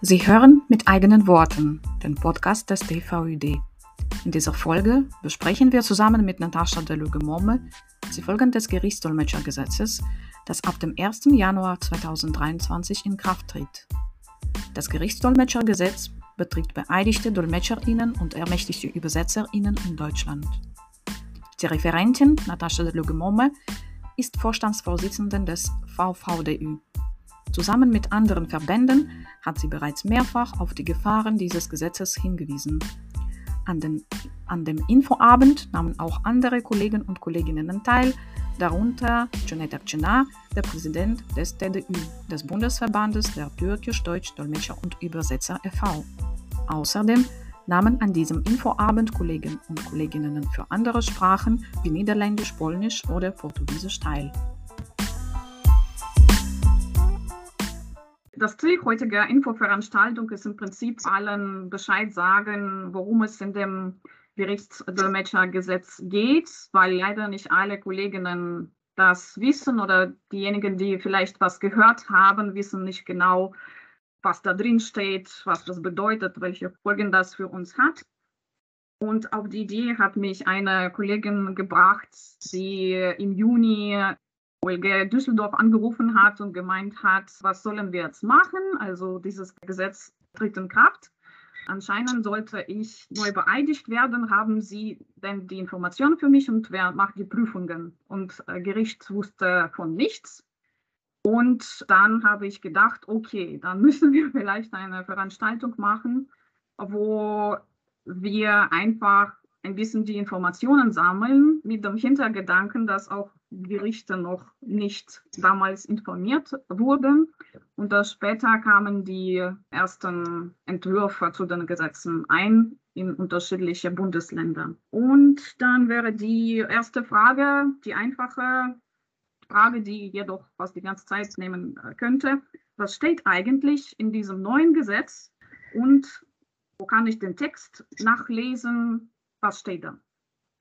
Sie hören mit eigenen Worten den Podcast des TVÜD. In dieser Folge besprechen wir zusammen mit Natascha Deluge-Momme die Folgen des Gerichtsdolmetschergesetzes, das ab dem 1. Januar 2023 in Kraft tritt. Das Gerichtsdolmetschergesetz betrifft beeidigte DolmetscherInnen und ermächtigte ÜbersetzerInnen in Deutschland. Die Referentin Natascha Deluge-Momme ist Vorstandsvorsitzende des VVDÜ. Zusammen mit anderen Verbänden hat sie bereits mehrfach auf die Gefahren dieses Gesetzes hingewiesen. An, den, an dem Infoabend nahmen auch andere Kollegen und Kolleginnen teil, darunter Cüneyt Akçınar, der Präsident des TDÜ, des Bundesverbandes der Türkisch-Deutsch-Dolmetscher und Übersetzer e.V. Außerdem nahmen an diesem Infoabend Kollegen und Kolleginnen für andere Sprachen wie Niederländisch, Polnisch oder Portugiesisch teil. Das Ziel heutiger Infoveranstaltung ist im Prinzip allen Bescheid sagen, worum es in dem Gerichtsdolmetschergesetz geht, weil leider nicht alle Kolleginnen das wissen oder diejenigen, die vielleicht was gehört haben, wissen nicht genau, was da drin steht, was das bedeutet, welche Folgen das für uns hat. Und auf die Idee hat mich eine Kollegin gebracht, die im Juni Olga Düsseldorf angerufen hat und gemeint hat, was sollen wir jetzt machen? Also dieses Gesetz tritt in Kraft. Anscheinend sollte ich neu beeidigt werden. Haben Sie denn die Informationen für mich und wer macht die Prüfungen? Und äh, Gericht wusste von nichts. Und dann habe ich gedacht, okay, dann müssen wir vielleicht eine Veranstaltung machen, wo wir einfach ein bisschen die Informationen sammeln, mit dem Hintergedanken, dass auch Gerichte noch nicht damals informiert wurden. Und dass später kamen die ersten Entwürfe zu den Gesetzen ein in unterschiedliche Bundesländer. Und dann wäre die erste Frage, die einfache Frage, die jedoch fast die ganze Zeit nehmen könnte. Was steht eigentlich in diesem neuen Gesetz und wo kann ich den Text nachlesen? Was steht da?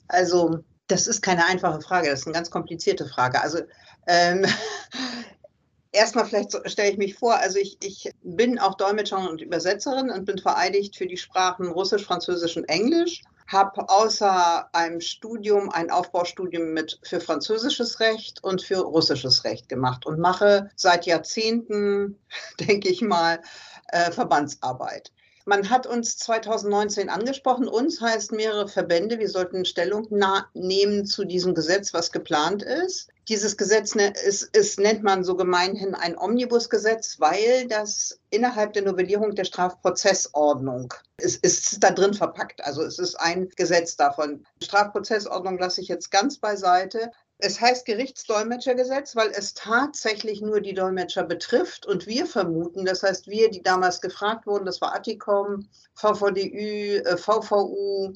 Also, das ist keine einfache Frage, das ist eine ganz komplizierte Frage. Also, ähm, erstmal vielleicht stelle ich mich vor, also ich, ich bin auch Dolmetscherin und Übersetzerin und bin vereidigt für die Sprachen Russisch, Französisch und Englisch. Habe außer einem Studium ein Aufbaustudium mit für französisches Recht und für russisches Recht gemacht und mache seit Jahrzehnten, denke ich mal, äh, Verbandsarbeit. Man hat uns 2019 angesprochen, uns heißt mehrere Verbände, wir sollten Stellung nehmen zu diesem Gesetz, was geplant ist. Dieses Gesetz ne, ist, ist, nennt man so gemeinhin ein Omnibusgesetz, weil das innerhalb der Novellierung der Strafprozessordnung ist, ist da drin verpackt. Also es ist ein Gesetz davon. Strafprozessordnung lasse ich jetzt ganz beiseite. Es heißt Gerichtsdolmetschergesetz, weil es tatsächlich nur die Dolmetscher betrifft. Und wir vermuten, das heißt wir, die damals gefragt wurden, das war Atticom, VVDÜ, VVU,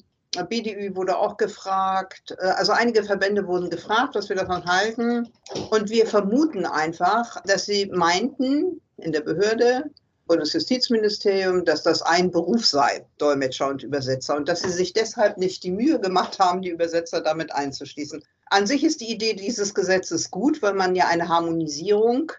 BDÜ wurde auch gefragt. Äh, also einige Verbände wurden gefragt, was wir davon halten. Und wir vermuten einfach, dass sie meinten in der Behörde, Bundesjustizministerium, dass das ein Beruf sei, Dolmetscher und Übersetzer, und dass sie sich deshalb nicht die Mühe gemacht haben, die Übersetzer damit einzuschließen. An sich ist die Idee dieses Gesetzes gut, weil man ja eine Harmonisierung,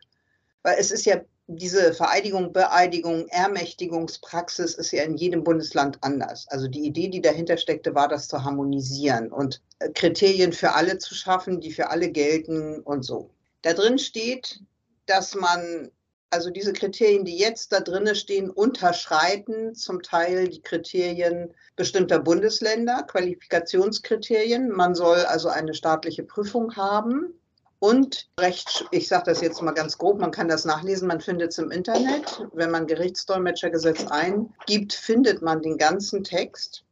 weil es ist ja diese Vereidigung, Beeidigung, Ermächtigungspraxis ist ja in jedem Bundesland anders. Also die Idee, die dahinter steckte, war, das zu harmonisieren und äh, Kriterien für alle zu schaffen, die für alle gelten und so. Da drin steht, dass man also diese Kriterien, die jetzt da drin stehen, unterschreiten zum Teil die Kriterien bestimmter Bundesländer, Qualifikationskriterien. Man soll also eine staatliche Prüfung haben. Und Recht, ich sage das jetzt mal ganz grob, man kann das nachlesen, man findet es im Internet. Wenn man Gerichtsdolmetschergesetz eingibt, findet man den ganzen Text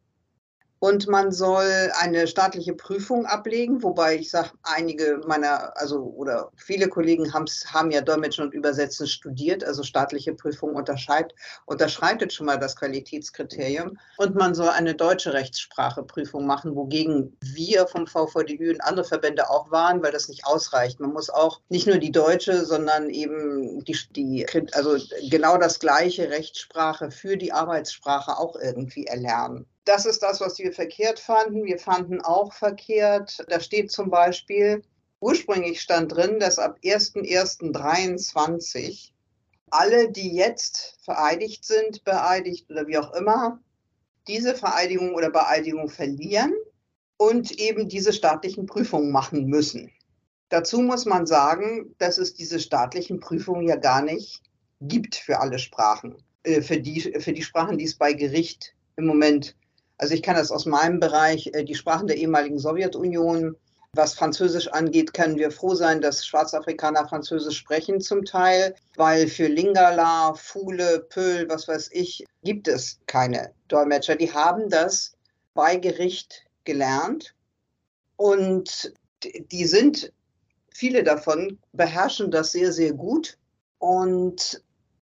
und man soll eine staatliche Prüfung ablegen, wobei ich sage, einige meiner, also oder viele Kollegen haben ja Dolmetschen und Übersetzen studiert, also staatliche Prüfung unterschreitet schon mal das Qualitätskriterium. Und man soll eine deutsche Rechtsspracheprüfung machen, wogegen wir vom VVDÜ und andere Verbände auch waren, weil das nicht ausreicht. Man muss auch nicht nur die deutsche, sondern eben die, die also genau das gleiche Rechtssprache für die Arbeitssprache auch irgendwie erlernen. Das ist das, was wir verkehrt fanden. Wir fanden auch verkehrt, da steht zum Beispiel, ursprünglich stand drin, dass ab 1.1.23 alle, die jetzt vereidigt sind, beeidigt oder wie auch immer, diese Vereidigung oder Beeidigung verlieren und eben diese staatlichen Prüfungen machen müssen. Dazu muss man sagen, dass es diese staatlichen Prüfungen ja gar nicht gibt für alle Sprachen, äh, für die, für die Sprachen, die es bei Gericht im Moment, also ich kann das aus meinem Bereich, äh, die Sprachen der ehemaligen Sowjetunion, was Französisch angeht, können wir froh sein, dass Schwarzafrikaner Französisch sprechen zum Teil, weil für Lingala, Fule, Pöhl, was weiß ich, gibt es keine Dolmetscher. Die haben das bei Gericht gelernt und die sind, viele davon beherrschen das sehr, sehr gut. Und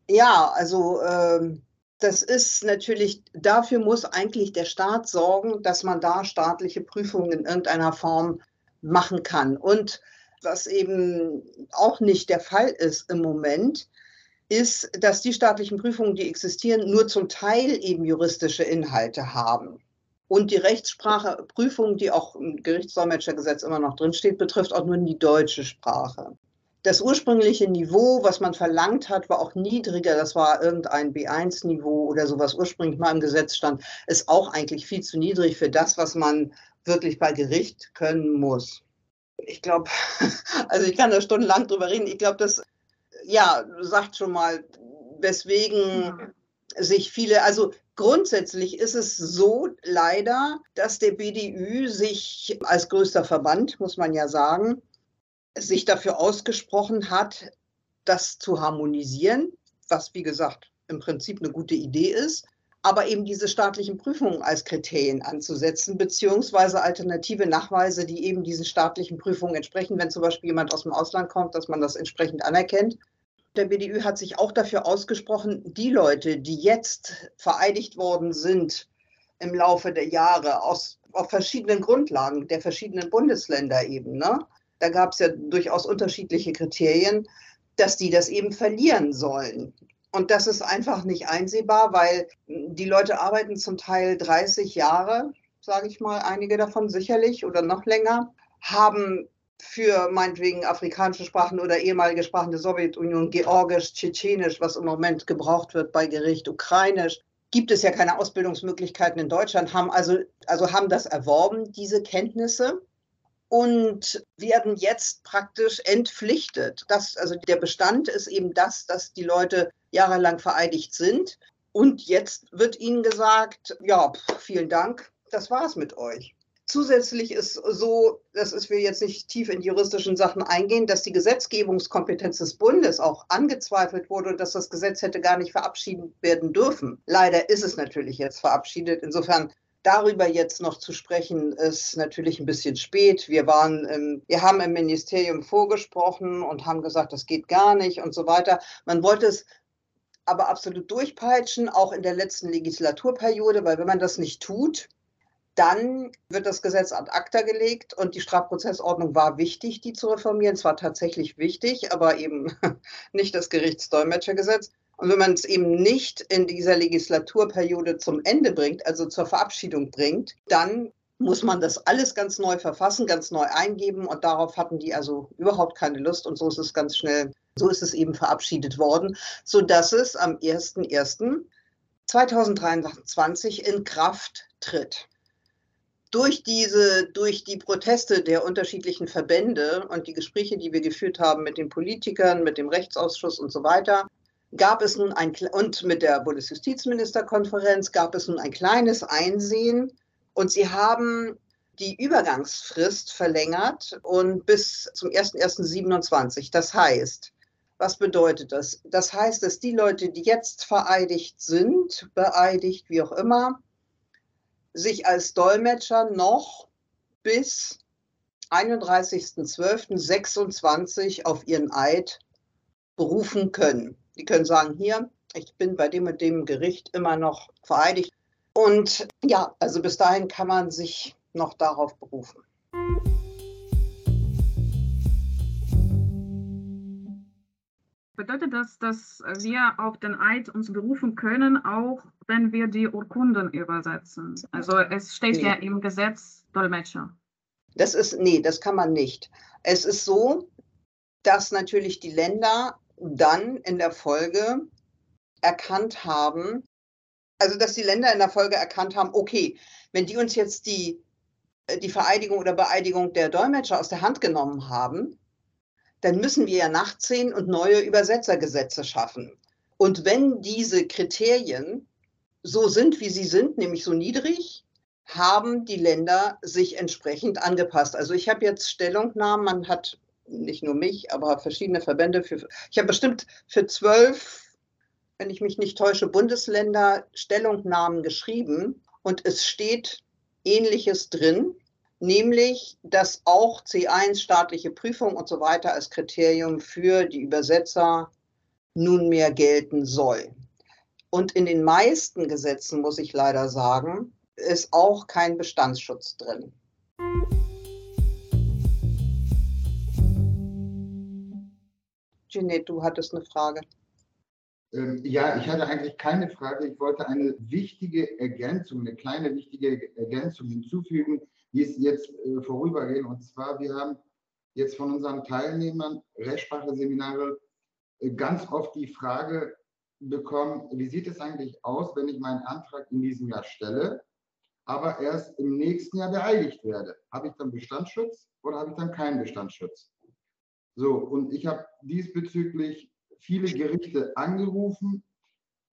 ja, also äh, das ist natürlich, dafür muss eigentlich der Staat sorgen, dass man da staatliche Prüfungen in irgendeiner Form machen kann. Und was eben auch nicht der Fall ist im Moment, ist, dass die staatlichen Prüfungen, die existieren, nur zum Teil eben juristische Inhalte haben. Und die Rechtsspracheprüfung, die auch im Gerichtsdolmetschergesetz immer noch drinsteht, betrifft auch nur die deutsche Sprache. Das ursprüngliche Niveau, was man verlangt hat, war auch niedriger. Das war irgendein B1-Niveau oder so, was ursprünglich mal im Gesetz stand, ist auch eigentlich viel zu niedrig für das, was man wirklich bei Gericht können muss. Ich glaube, also ich kann da stundenlang drüber reden. Ich glaube, das, ja, sagt schon mal, weswegen sich viele, also grundsätzlich ist es so leider, dass der BDÜ sich als größter Verband, muss man ja sagen, sich dafür ausgesprochen hat, das zu harmonisieren, was wie gesagt im Prinzip eine gute Idee ist aber eben diese staatlichen Prüfungen als Kriterien anzusetzen, beziehungsweise alternative Nachweise, die eben diesen staatlichen Prüfungen entsprechen, wenn zum Beispiel jemand aus dem Ausland kommt, dass man das entsprechend anerkennt. Der BDÜ hat sich auch dafür ausgesprochen, die Leute, die jetzt vereidigt worden sind im Laufe der Jahre aus, auf verschiedenen Grundlagen der verschiedenen Bundesländer eben, ne? Da gab es ja durchaus unterschiedliche Kriterien, dass die das eben verlieren sollen. Und das ist einfach nicht einsehbar, weil die Leute arbeiten zum Teil 30 Jahre, sage ich mal, einige davon sicherlich oder noch länger, haben für meinetwegen afrikanische Sprachen oder ehemalige Sprachen der Sowjetunion, Georgisch, Tschetschenisch, was im Moment gebraucht wird bei Gericht, Ukrainisch, gibt es ja keine Ausbildungsmöglichkeiten in Deutschland, haben also, also haben das erworben, diese Kenntnisse und werden jetzt praktisch entpflichtet. Das, also der Bestand ist eben das, dass die Leute jahrelang vereidigt sind. Und jetzt wird ihnen gesagt, ja, vielen Dank, das war's mit euch. Zusätzlich ist so, das ist wir jetzt nicht tief in juristischen Sachen eingehen, dass die Gesetzgebungskompetenz des Bundes auch angezweifelt wurde und dass das Gesetz hätte gar nicht verabschiedet werden dürfen. Leider ist es natürlich jetzt verabschiedet. Insofern Darüber jetzt noch zu sprechen, ist natürlich ein bisschen spät. Wir waren, im, wir haben im Ministerium vorgesprochen und haben gesagt, das geht gar nicht und so weiter. Man wollte es aber absolut durchpeitschen, auch in der letzten Legislaturperiode, weil wenn man das nicht tut, dann wird das Gesetz ad acta gelegt und die Strafprozessordnung war wichtig, die zu reformieren. Es war tatsächlich wichtig, aber eben nicht das Gerichtsdolmetschergesetz. Und wenn man es eben nicht in dieser Legislaturperiode zum Ende bringt, also zur Verabschiedung bringt, dann muss man das alles ganz neu verfassen, ganz neu eingeben. Und darauf hatten die also überhaupt keine Lust. Und so ist es ganz schnell, so ist es eben verabschiedet worden, sodass es am 01.01.2023 in Kraft tritt. Durch diese, durch die Proteste der unterschiedlichen Verbände und die Gespräche, die wir geführt haben mit den Politikern, mit dem Rechtsausschuss und so weiter, gab es nun ein, und mit der Bundesjustizministerkonferenz gab es nun ein kleines Einsehen und sie haben die Übergangsfrist verlängert und bis zum 01.01.27. Das heißt, was bedeutet das? Das heißt, dass die Leute, die jetzt vereidigt sind, beeidigt, wie auch immer, sich als Dolmetscher noch bis 31.12.26 auf ihren Eid berufen können. Die können sagen, hier, ich bin bei dem und dem Gericht immer noch vereidigt. Und ja, also bis dahin kann man sich noch darauf berufen. Bedeutet das, dass wir auf den Eid uns berufen können, auch wenn wir die Urkunden übersetzen? Also es steht nee. ja im Gesetz Dolmetscher. Das ist, nee, das kann man nicht. Es ist so, dass natürlich die Länder dann in der Folge erkannt haben, also dass die Länder in der Folge erkannt haben, okay, wenn die uns jetzt die, äh, die Vereidigung oder Beeidigung der Dolmetscher aus der Hand genommen haben, dann müssen wir ja nachziehen und neue Übersetzergesetze schaffen. Und wenn diese Kriterien so sind, wie sie sind, nämlich so niedrig, haben die Länder sich entsprechend angepasst. Also ich habe jetzt Stellungnahmen, man hat nicht nur mich, aber verschiedene Verbände für, ich habe bestimmt für zwölf, wenn ich mich nicht täusche, Bundesländer Stellungnahmen geschrieben und es steht Ähnliches drin, nämlich, dass auch C1 staatliche Prüfung und so weiter als Kriterium für die Übersetzer nunmehr gelten soll. Und in den meisten Gesetzen, muss ich leider sagen, ist auch kein Bestandsschutz drin. Jeanette, du hattest eine Frage. Ähm, ja, ich hatte eigentlich keine Frage. Ich wollte eine wichtige Ergänzung, eine kleine wichtige Ergänzung hinzufügen, die ist jetzt äh, vorübergehen. Und zwar, wir haben jetzt von unseren Teilnehmern Rechtssprache-Seminare äh, ganz oft die Frage bekommen, wie sieht es eigentlich aus, wenn ich meinen Antrag in diesem Jahr stelle, aber erst im nächsten Jahr beeidigt werde? Habe ich dann Bestandsschutz oder habe ich dann keinen Bestandsschutz? So, und ich habe diesbezüglich viele Gerichte angerufen.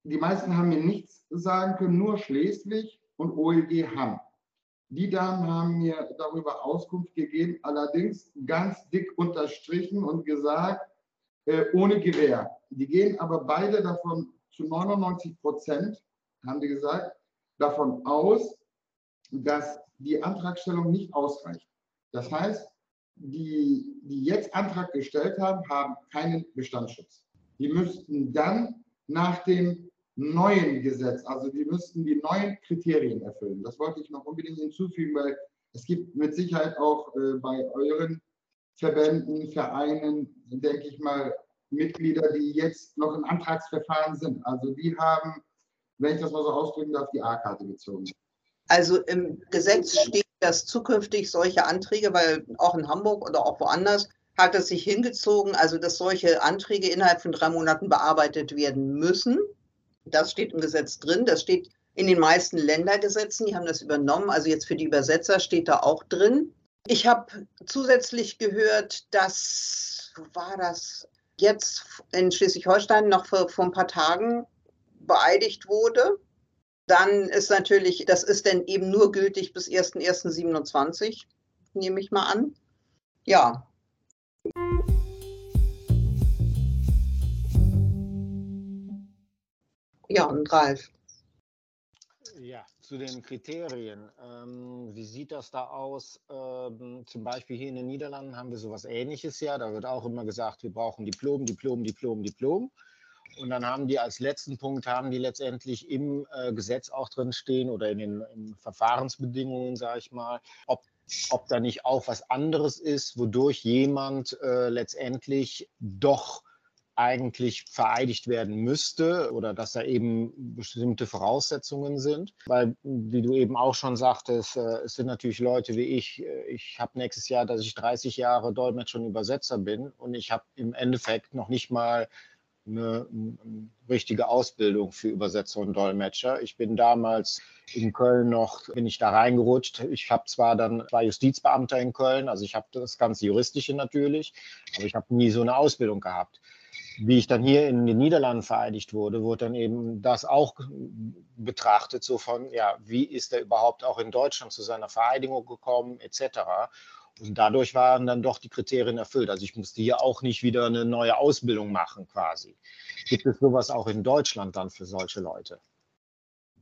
Die meisten haben mir nichts sagen können, nur Schleswig und OLG Hamm. Die Damen haben mir darüber Auskunft gegeben, allerdings ganz dick unterstrichen und gesagt, äh, ohne Gewähr. Die gehen aber beide davon zu 99 Prozent, haben die gesagt, davon aus, dass die Antragstellung nicht ausreicht. Das heißt, die, die jetzt Antrag gestellt haben, haben keinen Bestandsschutz. Die müssten dann nach dem neuen Gesetz, also die müssten die neuen Kriterien erfüllen. Das wollte ich noch unbedingt hinzufügen, weil es gibt mit Sicherheit auch äh, bei euren Verbänden, Vereinen, denke ich mal, Mitglieder, die jetzt noch im Antragsverfahren sind. Also die haben, wenn ich das mal so ausdrücken darf, die A-Karte gezogen. Also im Gesetz steht, dass zukünftig solche Anträge, weil auch in Hamburg oder auch woanders hat es sich hingezogen, also dass solche Anträge innerhalb von drei Monaten bearbeitet werden müssen. Das steht im Gesetz drin. Das steht in den meisten Ländergesetzen. Die haben das übernommen. Also jetzt für die Übersetzer steht da auch drin. Ich habe zusätzlich gehört, dass, wo war das, jetzt in Schleswig-Holstein noch vor, vor ein paar Tagen beeidigt wurde. Dann ist natürlich, das ist dann eben nur gültig bis 1.1.27, nehme ich mal an. Ja. Ja, und Ralf. Ja, zu den Kriterien. Ähm, wie sieht das da aus? Ähm, zum Beispiel hier in den Niederlanden haben wir sowas Ähnliches ja. Da wird auch immer gesagt, wir brauchen Diplom, Diplom, Diplom, Diplom. Und dann haben die als letzten Punkt, haben die letztendlich im äh, Gesetz auch drin stehen oder in den in Verfahrensbedingungen, sage ich mal, ob, ob da nicht auch was anderes ist, wodurch jemand äh, letztendlich doch eigentlich vereidigt werden müsste oder dass da eben bestimmte Voraussetzungen sind. Weil, wie du eben auch schon sagtest, äh, es sind natürlich Leute wie ich. Äh, ich habe nächstes Jahr, dass ich 30 Jahre Dolmetscher und Übersetzer bin und ich habe im Endeffekt noch nicht mal eine, richtige Ausbildung für Übersetzer und Dolmetscher. Ich bin damals in Köln noch, bin ich da reingerutscht. Ich habe zwar dann, war Justizbeamter in Köln, also ich habe das ganze Juristische natürlich, aber ich habe nie so eine Ausbildung gehabt. Wie ich dann hier in den Niederlanden vereidigt wurde, wurde dann eben das auch betrachtet, so von, ja, wie ist er überhaupt auch in Deutschland zu seiner Vereidigung gekommen, etc. Und dadurch waren dann doch die Kriterien erfüllt. Also ich musste hier auch nicht wieder eine neue Ausbildung machen quasi. Gibt es sowas auch in Deutschland dann für solche Leute?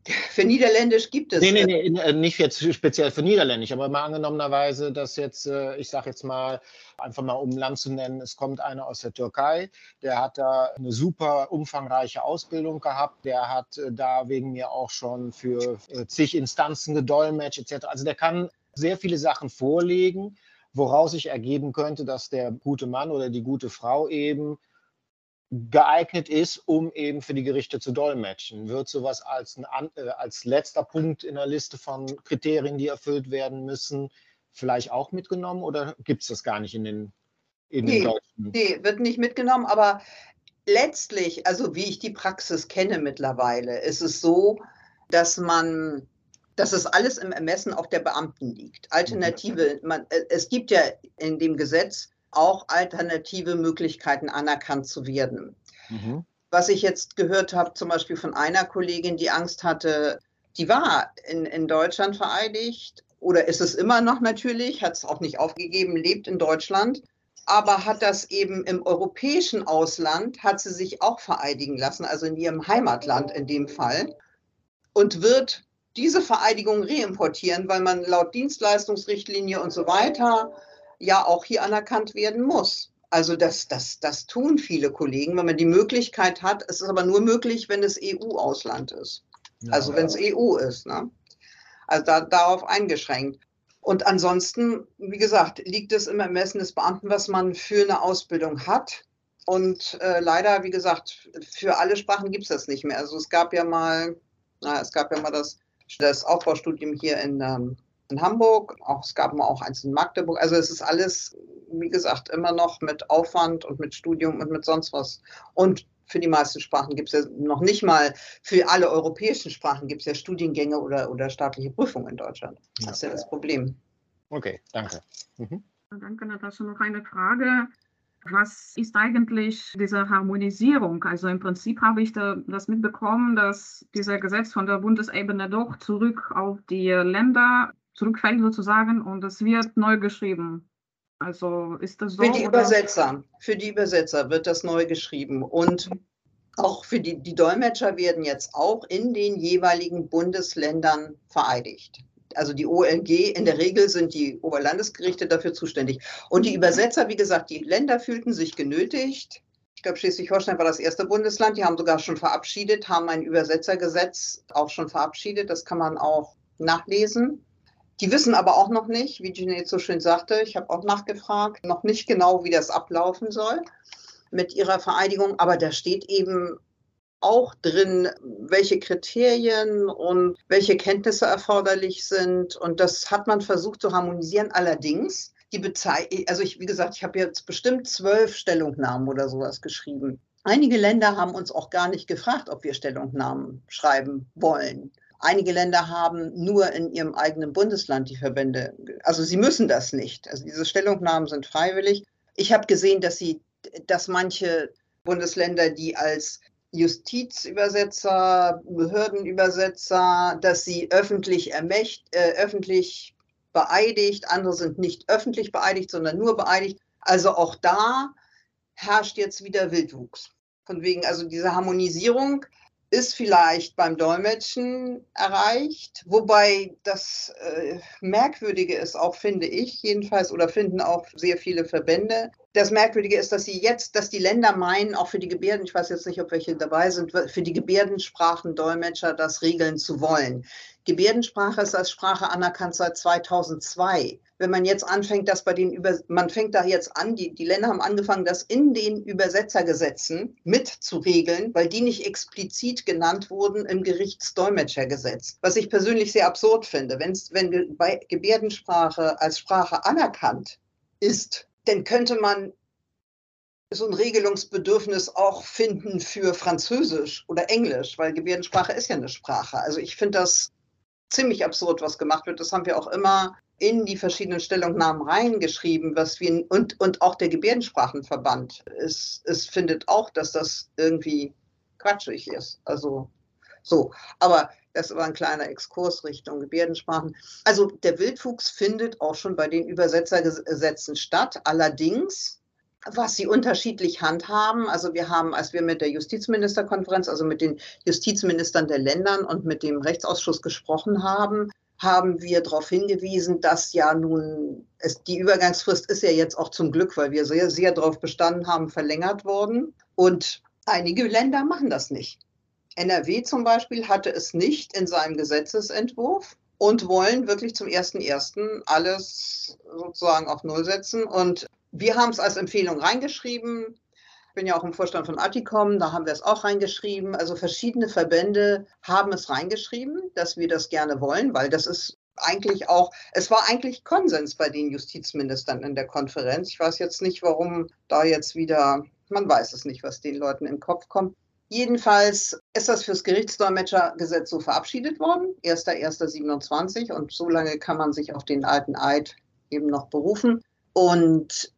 Für Niederländisch gibt es. Nee, nee, nee, äh, nicht jetzt speziell für Niederländisch, aber mal angenommenerweise, dass jetzt, äh, ich sage jetzt mal, einfach mal um Land zu nennen, es kommt einer aus der Türkei, der hat da eine super umfangreiche Ausbildung gehabt, der hat äh, da wegen mir auch schon für zig Instanzen gedolmetscht etc. Also der kann sehr viele Sachen vorlegen, woraus sich ergeben könnte, dass der gute Mann oder die gute Frau eben geeignet ist, um eben für die Gerichte zu dolmetschen. Wird sowas als, ein, äh, als letzter Punkt in der Liste von Kriterien, die erfüllt werden müssen, vielleicht auch mitgenommen oder gibt es das gar nicht in den, in nee, den deutschen? Nee, wird nicht mitgenommen, aber letztlich, also wie ich die Praxis kenne mittlerweile, ist es so, dass man, dass es alles im Ermessen auch der Beamten liegt. Alternative, man, äh, es gibt ja in dem Gesetz auch alternative Möglichkeiten anerkannt zu werden. Mhm. Was ich jetzt gehört habe, zum Beispiel von einer Kollegin, die Angst hatte, die war in, in Deutschland vereidigt oder ist es immer noch natürlich, hat es auch nicht aufgegeben, lebt in Deutschland, aber hat das eben im europäischen Ausland, hat sie sich auch vereidigen lassen, also in ihrem Heimatland in dem Fall, und wird diese Vereidigung reimportieren, weil man laut Dienstleistungsrichtlinie und so weiter ja auch hier anerkannt werden muss. Also das, das, das tun viele Kollegen, wenn man die Möglichkeit hat. Es ist aber nur möglich, wenn es EU-Ausland ist. Ja, also wenn es EU ist. Ne? Also da, darauf eingeschränkt. Und ansonsten, wie gesagt, liegt es im Ermessen des Beamten, was man für eine Ausbildung hat. Und äh, leider, wie gesagt, für alle Sprachen gibt es das nicht mehr. Also es gab ja mal, na, es gab ja mal das, das Aufbaustudium hier in, ähm, in Hamburg, auch, es gab mal auch eins in Magdeburg. Also es ist alles, wie gesagt, immer noch mit Aufwand und mit Studium und mit sonst was. Und für die meisten Sprachen gibt es ja noch nicht mal, für alle europäischen Sprachen gibt es ja Studiengänge oder, oder staatliche Prüfungen in Deutschland. Das ist ja das Problem. Okay, danke. Mhm. Danke, Natascha. Noch eine Frage. Was ist eigentlich diese Harmonisierung? Also im Prinzip habe ich da das mitbekommen, dass dieser Gesetz von der Bundesebene doch zurück auf die Länder zurückfällt sozusagen und es wird neu geschrieben. Also ist das so? Für die oder? Übersetzer, für die Übersetzer wird das neu geschrieben und auch für die, die Dolmetscher werden jetzt auch in den jeweiligen Bundesländern vereidigt. Also die OLG, in der Regel sind die Oberlandesgerichte dafür zuständig. Und die Übersetzer, wie gesagt, die Länder fühlten sich genötigt. Ich glaube, Schleswig-Holstein war das erste Bundesland. Die haben sogar schon verabschiedet, haben ein Übersetzergesetz auch schon verabschiedet. Das kann man auch nachlesen. Die wissen aber auch noch nicht, wie Jeanette so schön sagte, ich habe auch nachgefragt, noch nicht genau, wie das ablaufen soll mit ihrer Vereidigung, aber da steht eben auch drin, welche Kriterien und welche Kenntnisse erforderlich sind. Und das hat man versucht zu harmonisieren. Allerdings, die Bezeichnung, also ich, wie gesagt, ich habe jetzt bestimmt zwölf Stellungnahmen oder sowas geschrieben. Einige Länder haben uns auch gar nicht gefragt, ob wir Stellungnahmen schreiben wollen. Einige Länder haben nur in ihrem eigenen Bundesland die Verbände. Also sie müssen das nicht. Also diese Stellungnahmen sind freiwillig. Ich habe gesehen, dass sie, dass manche Bundesländer, die als Justizübersetzer, Behördenübersetzer, dass sie öffentlich ermächt, äh, öffentlich beeidigt, andere sind nicht öffentlich beeidigt, sondern nur beeidigt. Also auch da herrscht jetzt wieder Wildwuchs. Von wegen, also diese Harmonisierung ist vielleicht beim Dolmetschen erreicht, wobei das äh, Merkwürdige ist auch, finde ich jedenfalls, oder finden auch sehr viele Verbände. Das Merkwürdige ist, dass sie jetzt, dass die Länder meinen, auch für die Gebärden, ich weiß jetzt nicht, ob welche dabei sind, für die Gebärdensprachendolmetscher das regeln zu wollen. Gebärdensprache ist als Sprache anerkannt seit 2002. Wenn man jetzt anfängt, das bei den Über man fängt da jetzt an, die, die Länder haben angefangen, das in den Übersetzergesetzen mit zu regeln, weil die nicht explizit genannt wurden im Gerichtsdolmetschergesetz. Was ich persönlich sehr absurd finde. Wenn's, wenn bei Gebärdensprache als Sprache anerkannt ist, dann könnte man so ein Regelungsbedürfnis auch finden für Französisch oder Englisch, weil Gebärdensprache ist ja eine Sprache. Also ich finde das ziemlich absurd, was gemacht wird. Das haben wir auch immer in die verschiedenen Stellungnahmen reingeschrieben, was wir und, und auch der Gebärdensprachenverband es, es findet auch, dass das irgendwie quatschig ist. Also so, aber das war ein kleiner Exkurs Richtung Gebärdensprachen. Also der Wildwuchs findet auch schon bei den Übersetzergesetzen statt. Allerdings was sie unterschiedlich handhaben. Also wir haben, als wir mit der Justizministerkonferenz, also mit den Justizministern der Ländern und mit dem Rechtsausschuss gesprochen haben, haben wir darauf hingewiesen, dass ja nun, es, die Übergangsfrist ist ja jetzt auch zum Glück, weil wir sehr, sehr darauf bestanden haben, verlängert worden. Und einige Länder machen das nicht. NRW zum Beispiel hatte es nicht in seinem Gesetzesentwurf und wollen wirklich zum 1.1. alles sozusagen auf Null setzen. Und wir haben es als Empfehlung reingeschrieben. Ich bin ja auch im Vorstand von Atticom, da haben wir es auch reingeschrieben. Also verschiedene Verbände haben es reingeschrieben, dass wir das gerne wollen, weil das ist eigentlich auch, es war eigentlich Konsens bei den Justizministern in der Konferenz. Ich weiß jetzt nicht, warum da jetzt wieder Man weiß es nicht, was den Leuten in den Kopf kommt. Jedenfalls ist das fürs Gerichtsdolmetschergesetz so verabschiedet worden, 1.1.27 und so lange kann man sich auf den alten Eid eben noch berufen. Und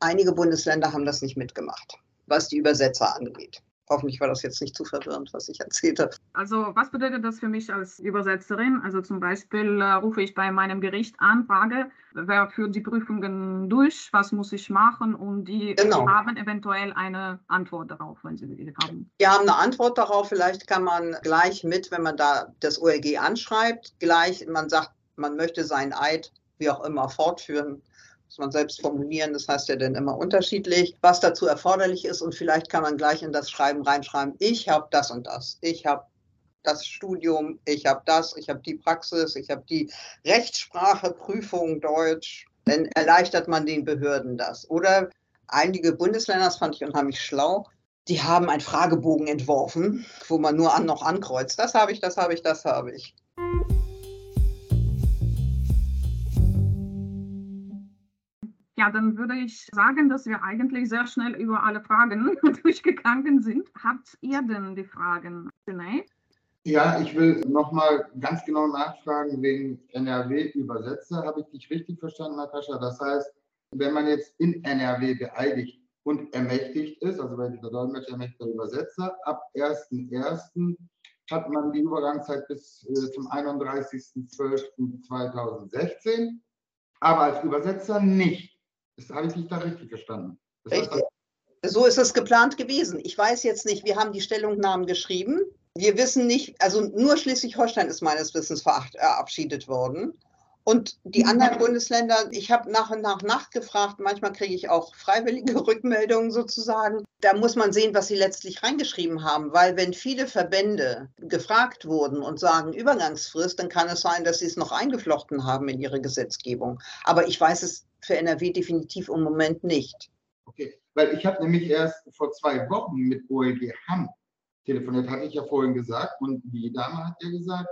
einige Bundesländer haben das nicht mitgemacht, was die Übersetzer angeht. Hoffentlich war das jetzt nicht zu verwirrend, was ich erzählte. Also was bedeutet das für mich als Übersetzerin? Also zum Beispiel äh, rufe ich bei meinem Gericht an, frage, wer führt die Prüfungen durch, was muss ich machen und die genau. haben eventuell eine Antwort darauf, wenn sie die haben. Die haben eine Antwort darauf, vielleicht kann man gleich mit, wenn man da das OLG anschreibt, gleich, man sagt, man möchte seinen Eid wie auch immer fortführen muss man selbst formulieren, das heißt ja dann immer unterschiedlich, was dazu erforderlich ist und vielleicht kann man gleich in das Schreiben reinschreiben, ich habe das und das, ich habe das Studium, ich habe das, ich habe die Praxis, ich habe die Rechtssprache, Prüfung Deutsch, dann erleichtert man den Behörden das. Oder einige Bundesländer, das fand ich unheimlich schlau, die haben einen Fragebogen entworfen, wo man nur an noch ankreuzt. Das habe ich, das habe ich, das habe ich. Ja, dann würde ich sagen, dass wir eigentlich sehr schnell über alle Fragen durchgegangen sind. Habt ihr denn die Fragen, Sinead? Ja, ich will nochmal ganz genau nachfragen wegen NRW-Übersetzer. Habe ich dich richtig verstanden, Natascha? Das heißt, wenn man jetzt in NRW beeidigt und ermächtigt ist, also wenn der Dolmetscher ermächtigter Übersetzer, ab 1.1. hat man die Übergangszeit bis äh, zum 31.12.2016, aber als Übersetzer nicht. Das habe ich nicht da richtig verstanden. richtig. So ist es geplant gewesen. Ich weiß jetzt nicht, wir haben die Stellungnahmen geschrieben. Wir wissen nicht, also nur Schleswig-Holstein ist meines Wissens verabschiedet worden. Und die anderen Bundesländer, ich habe nach und nach nachgefragt, manchmal kriege ich auch freiwillige Rückmeldungen sozusagen. Da muss man sehen, was sie letztlich reingeschrieben haben, weil wenn viele Verbände gefragt wurden und sagen Übergangsfrist, dann kann es sein, dass sie es noch eingeflochten haben in ihre Gesetzgebung. Aber ich weiß es für NRW definitiv im Moment nicht. Okay, weil ich habe nämlich erst vor zwei Wochen mit OLG Hamm telefoniert, hatte ich ja vorhin gesagt, und die Dame hat ja gesagt,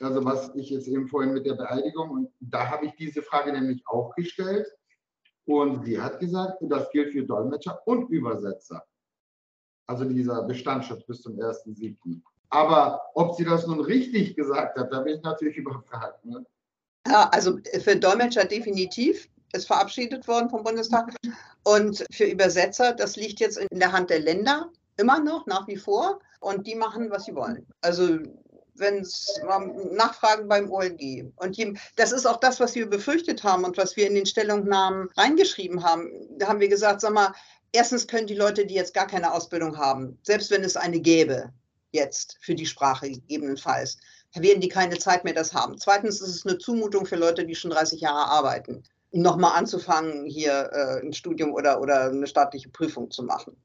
also was ich jetzt eben vorhin mit der Beeidigung, und da habe ich diese Frage nämlich auch gestellt. Und sie hat gesagt, das gilt für Dolmetscher und Übersetzer. Also dieser Bestandsschutz bis zum 1.7. Aber ob sie das nun richtig gesagt hat, da bin ich natürlich überfragt. Ne? Ja, also für Dolmetscher definitiv ist verabschiedet worden vom Bundestag. Und für Übersetzer, das liegt jetzt in der Hand der Länder, immer noch, nach wie vor. Und die machen, was sie wollen. Also wenn es Nachfragen beim OLG. Und das ist auch das, was wir befürchtet haben und was wir in den Stellungnahmen reingeschrieben haben. Da haben wir gesagt, sag mal, erstens können die Leute, die jetzt gar keine Ausbildung haben, selbst wenn es eine gäbe, jetzt für die Sprache gegebenenfalls, werden die keine Zeit mehr das haben. Zweitens ist es eine Zumutung für Leute, die schon 30 Jahre arbeiten, nochmal anzufangen, hier äh, ein Studium oder, oder eine staatliche Prüfung zu machen.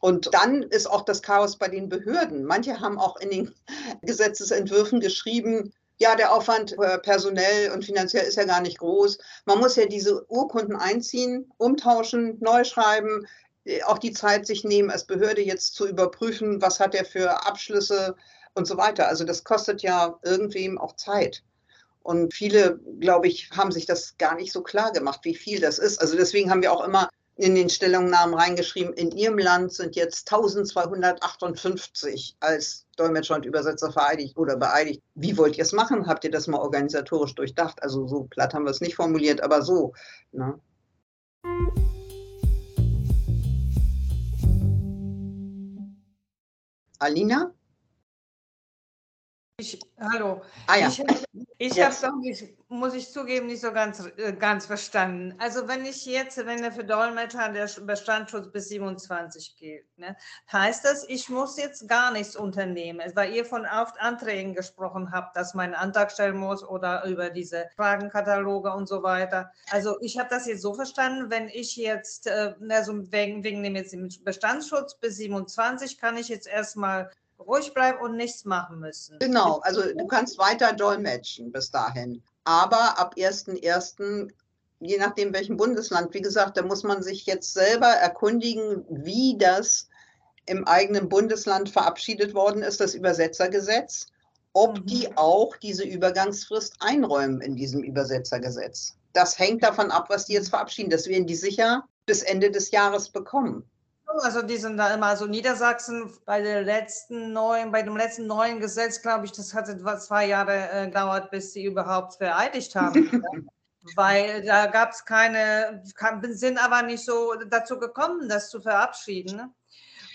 Und dann ist auch das Chaos bei den Behörden. Manche haben auch in den Gesetzesentwürfen geschrieben, ja, der Aufwand äh, personell und finanziell ist ja gar nicht groß. Man muss ja diese Urkunden einziehen, umtauschen, neu schreiben, äh, auch die Zeit sich nehmen, als Behörde jetzt zu überprüfen, was hat er für Abschlüsse und so weiter. Also das kostet ja irgendwem auch Zeit. Und viele, glaube ich, haben sich das gar nicht so klar gemacht, wie viel das ist. Also deswegen haben wir auch immer in den Stellungnahmen reingeschrieben, in Ihrem Land sind jetzt 1258 als Dolmetscher und Übersetzer vereidigt oder beeidigt. Wie wollt ihr es machen? Habt ihr das mal organisatorisch durchdacht? Also so platt haben wir es nicht formuliert, aber so. Ne? Alina? Ich, hallo. Ah, ja. Ich, ich habe es auch nicht, muss ich zugeben, nicht so ganz, äh, ganz verstanden. Also wenn ich jetzt, wenn der für Dolmetscher der Bestandsschutz bis 27 gilt, ne, heißt das, ich muss jetzt gar nichts unternehmen, weil ihr von oft Anträgen gesprochen habt, dass man einen Antrag stellen muss oder über diese Fragenkataloge und so weiter. Also ich habe das jetzt so verstanden, wenn ich jetzt, also wegen, wegen dem jetzt Bestandsschutz bis 27 kann ich jetzt erstmal ruhig bleiben und nichts machen müssen. Genau, also du kannst weiter dolmetschen bis dahin. Aber ab 1.1., je nachdem welchem Bundesland, wie gesagt, da muss man sich jetzt selber erkundigen, wie das im eigenen Bundesland verabschiedet worden ist, das Übersetzergesetz, ob mhm. die auch diese Übergangsfrist einräumen in diesem Übersetzergesetz. Das hängt davon ab, was die jetzt verabschieden. Das werden die sicher bis Ende des Jahres bekommen. Also die sind da immer, also Niedersachsen bei der letzten neuen, bei dem letzten neuen Gesetz, glaube ich, das hatte zwei Jahre äh, gedauert, bis sie überhaupt vereidigt haben. Weil da gab es keine, sind aber nicht so dazu gekommen, das zu verabschieden. Ne?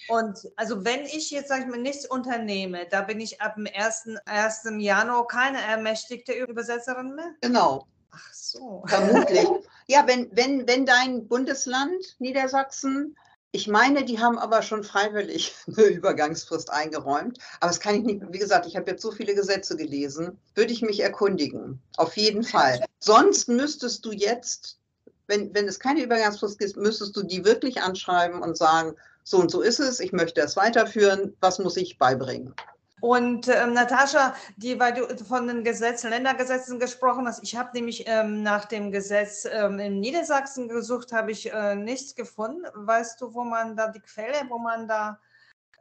Und also wenn ich jetzt, sage ich mal, nichts unternehme, da bin ich ab dem 1. 1. Januar keine ermächtigte Übersetzerin mehr? Genau. Ach so. Vermutlich. Ja, wenn, wenn, wenn dein Bundesland, Niedersachsen, ich meine, die haben aber schon freiwillig eine Übergangsfrist eingeräumt. Aber das kann ich nicht, wie gesagt, ich habe jetzt so viele Gesetze gelesen, würde ich mich erkundigen. Auf jeden Fall. Sonst müsstest du jetzt, wenn, wenn es keine Übergangsfrist gibt, müsstest du die wirklich anschreiben und sagen, so und so ist es, ich möchte es weiterführen, was muss ich beibringen? Und ähm, Natascha, die, weil du von den Gesetzen, Ländergesetzen gesprochen hast, ich habe nämlich ähm, nach dem Gesetz ähm, in Niedersachsen gesucht, habe ich äh, nichts gefunden. Weißt du, wo man da die Quelle, wo man da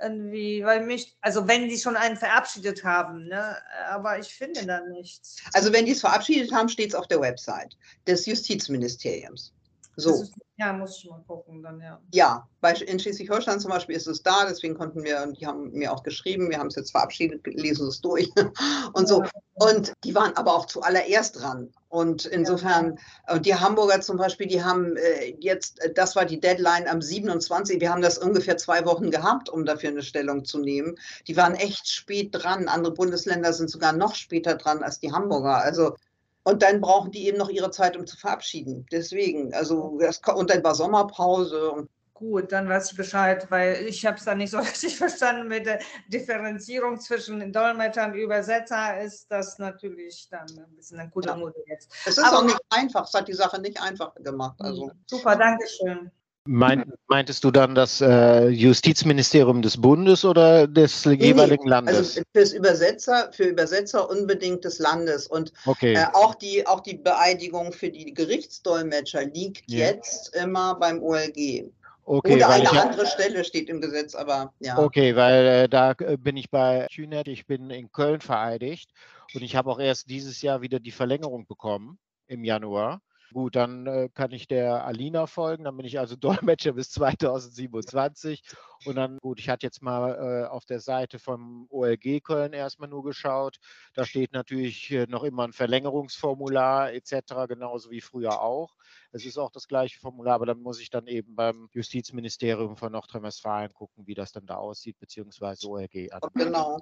irgendwie, weil mich, also wenn die schon einen verabschiedet haben, ne, aber ich finde da nichts. Also wenn die es verabschiedet haben, steht es auf der Website des Justizministeriums. So. Ja, muss ich mal gucken dann, ja. Ja, bei, in Schleswig-Holstein zum Beispiel ist es da, deswegen konnten wir, und die haben mir auch geschrieben, wir haben es jetzt verabschiedet, lesen es durch und so. Und die waren aber auch zuallererst dran. Und insofern, ja. die Hamburger zum Beispiel, die haben äh, jetzt, äh, das war die Deadline am 27. Wir haben das ungefähr zwei Wochen gehabt, um dafür eine Stellung zu nehmen. Die waren echt spät dran. Andere Bundesländer sind sogar noch später dran als die Hamburger. Also und dann brauchen die eben noch ihre Zeit, um zu verabschieden. Deswegen, also das, und dann war Sommerpause. Gut, dann weiß ich Bescheid, weil ich habe es dann nicht so richtig verstanden mit der Differenzierung zwischen Dolmetscher und Übersetzer ist das natürlich dann ein bisschen ein guter ja. Mut jetzt. Es ist Aber, auch nicht einfach, es hat die Sache nicht einfach gemacht. Also. Super, danke schön. Meint, meintest du dann das äh, Justizministerium des Bundes oder des nee, jeweiligen Landes? Also fürs Übersetzer, für Übersetzer unbedingt des Landes. Und okay. äh, auch, die, auch die Beeidigung für die Gerichtsdolmetscher liegt ja. jetzt immer beim OLG. Okay, Oder eine andere Stelle steht im Gesetz, aber ja. Okay, weil äh, da äh, bin ich bei Kühnert, ich bin in Köln vereidigt und ich habe auch erst dieses Jahr wieder die Verlängerung bekommen im Januar. Gut, dann äh, kann ich der Alina folgen. Dann bin ich also Dolmetscher bis 2027. Und dann, gut, ich hatte jetzt mal äh, auf der Seite vom OLG Köln erstmal nur geschaut. Da steht natürlich äh, noch immer ein Verlängerungsformular etc., genauso wie früher auch. Es ist auch das gleiche Formular, aber dann muss ich dann eben beim Justizministerium von Nordrhein-Westfalen gucken, wie das dann da aussieht, beziehungsweise OLG. Genau.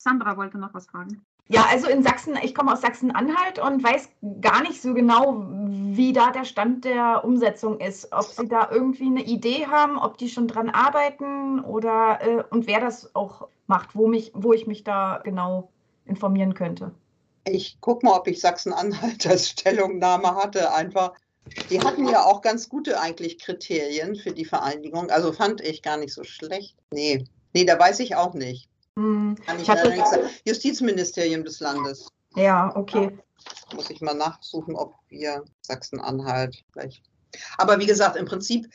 Sandra wollte noch was fragen. Ja, also in Sachsen, ich komme aus Sachsen-Anhalt und weiß gar nicht so genau, wie da der Stand der Umsetzung ist. Ob Sie da irgendwie eine Idee haben, ob die schon dran arbeiten oder äh, und wer das auch macht, wo, mich, wo ich mich da genau informieren könnte. Ich gucke mal, ob ich Sachsen-Anhalt als Stellungnahme hatte. Einfach, die hatten ja auch ganz gute eigentlich Kriterien für die Vereinigung. Also fand ich gar nicht so schlecht. Nee, nee, da weiß ich auch nicht. Hm, Kann ich, hatte, nichts sagen. Justizministerium des Landes. Ja, okay. Muss ich mal nachsuchen, ob wir Sachsen-Anhalt gleich. Aber wie gesagt, im Prinzip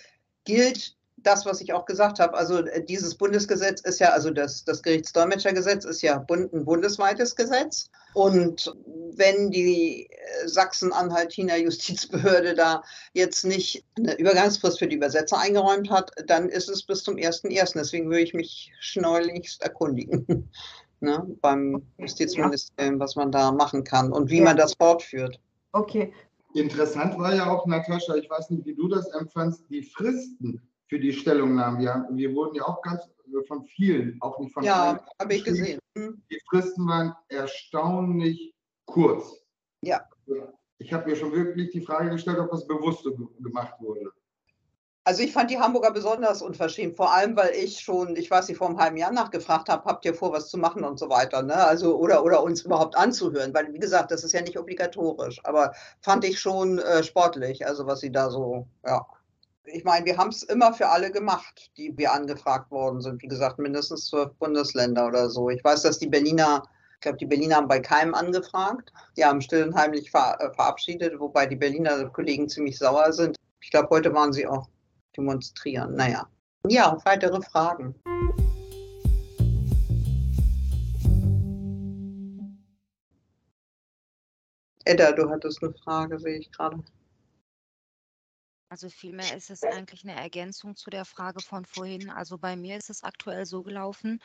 gilt das, was ich auch gesagt habe. Also äh, dieses Bundesgesetz ist ja, also das, das Gerichtsdolmetschergesetz ist ja ein bundesweites Gesetz. Und wenn die äh, Sachsen-Anhaltiner Justizbehörde da jetzt nicht eine Übergangsfrist für die Übersetzer eingeräumt hat, dann ist es bis zum 1.1. Deswegen würde ich mich schneulichst erkundigen ne, beim Justizministerium, was man da machen kann und wie ja. man das fortführt. Okay. Interessant war ja auch, Natascha, ich weiß nicht, wie du das empfandst, die Fristen für die Stellungnahmen. Wir, wir wurden ja auch ganz äh, von vielen, auch nicht von Ja, habe ich gesehen. Hm. Die Fristen waren erstaunlich kurz. Ja. Ich habe mir schon wirklich die Frage gestellt, ob das bewusst gemacht wurde. Also ich fand die Hamburger besonders unverschämt, vor allem weil ich schon, ich weiß nicht, vor einem halben Jahr nachgefragt habe, habt ihr vor, was zu machen und so weiter, ne? Also oder oder uns überhaupt anzuhören, weil wie gesagt, das ist ja nicht obligatorisch, aber fand ich schon äh, sportlich, also was sie da so, ja ich meine, wir haben es immer für alle gemacht, die wir angefragt worden sind. Wie gesagt, mindestens zwölf Bundesländer oder so. Ich weiß, dass die Berliner, ich glaube, die Berliner haben bei keinem angefragt. Die haben still und heimlich ver äh, verabschiedet, wobei die Berliner Kollegen ziemlich sauer sind. Ich glaube, heute waren sie auch demonstrieren. Naja. Ja, weitere Fragen. Edda, du hattest eine Frage, sehe ich gerade. Also vielmehr ist es eigentlich eine Ergänzung zu der Frage von vorhin. Also bei mir ist es aktuell so gelaufen.